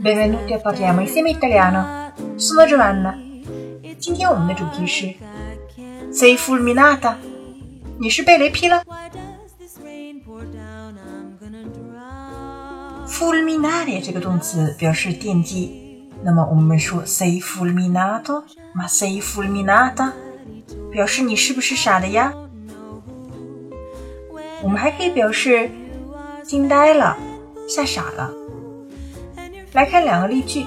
Benvenuti a Parliamo insieme italiano. Sono Giovanna。今天我们的主题是 Sei fulminata？你是被雷劈了？Fulminare 这个动词表示电击，那么我们说 sei fulminato，ma sei fulminata 表示你是不是傻的呀？我们还可以表示惊呆了、吓傻了。 来看两个例句。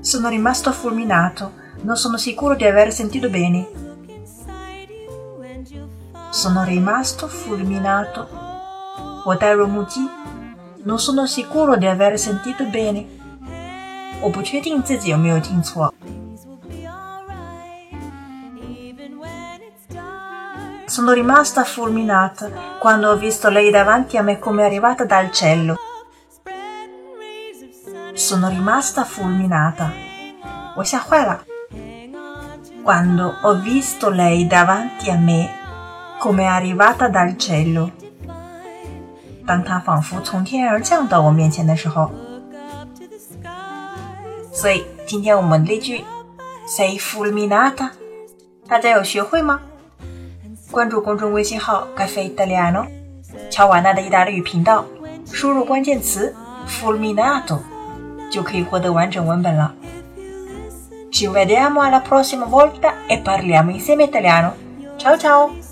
Sono rimasto fulminato, non sono sicuro di aver sentito bene. Sono rimasto fulminato. 我呆若木鸡。Non sono sicuro di aver sentito bene. 我不确定自己有没有听错。Sono rimasta fulminata quando ho visto lei davanti a me come arrivata dal cielo. Sono rimasta fulminata. 我吓坏了。Quando ho visto lei davanti a me come arrivata dal cielo. 当她仿佛从天而降到我面前的时候。所以今天我们例句 “sei fulminata”，大家有学会吗？关注公众微信号 “caffè italiano”，乔瓦纳的意大利语频道，输入关键词 “fulminato”。 就可以获得完整文本了。Ci vediamo alla prossima volta e parliamo insieme italiano. Ciao ciao!